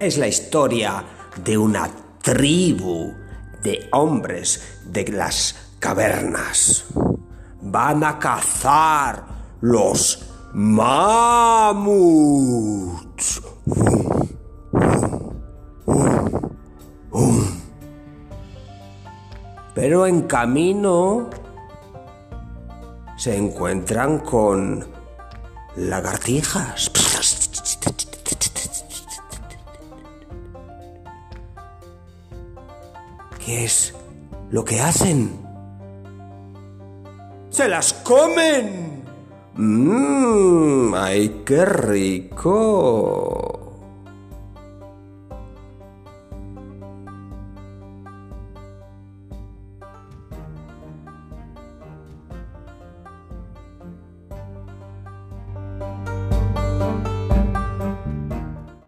Es la historia de una tribu de hombres de las cavernas. Van a cazar los mamuts. Pero en camino se encuentran con lagartijas. ¿Qué es lo que hacen? ¡Se las comen! ¡Mmm! ¡Ay, qué rico!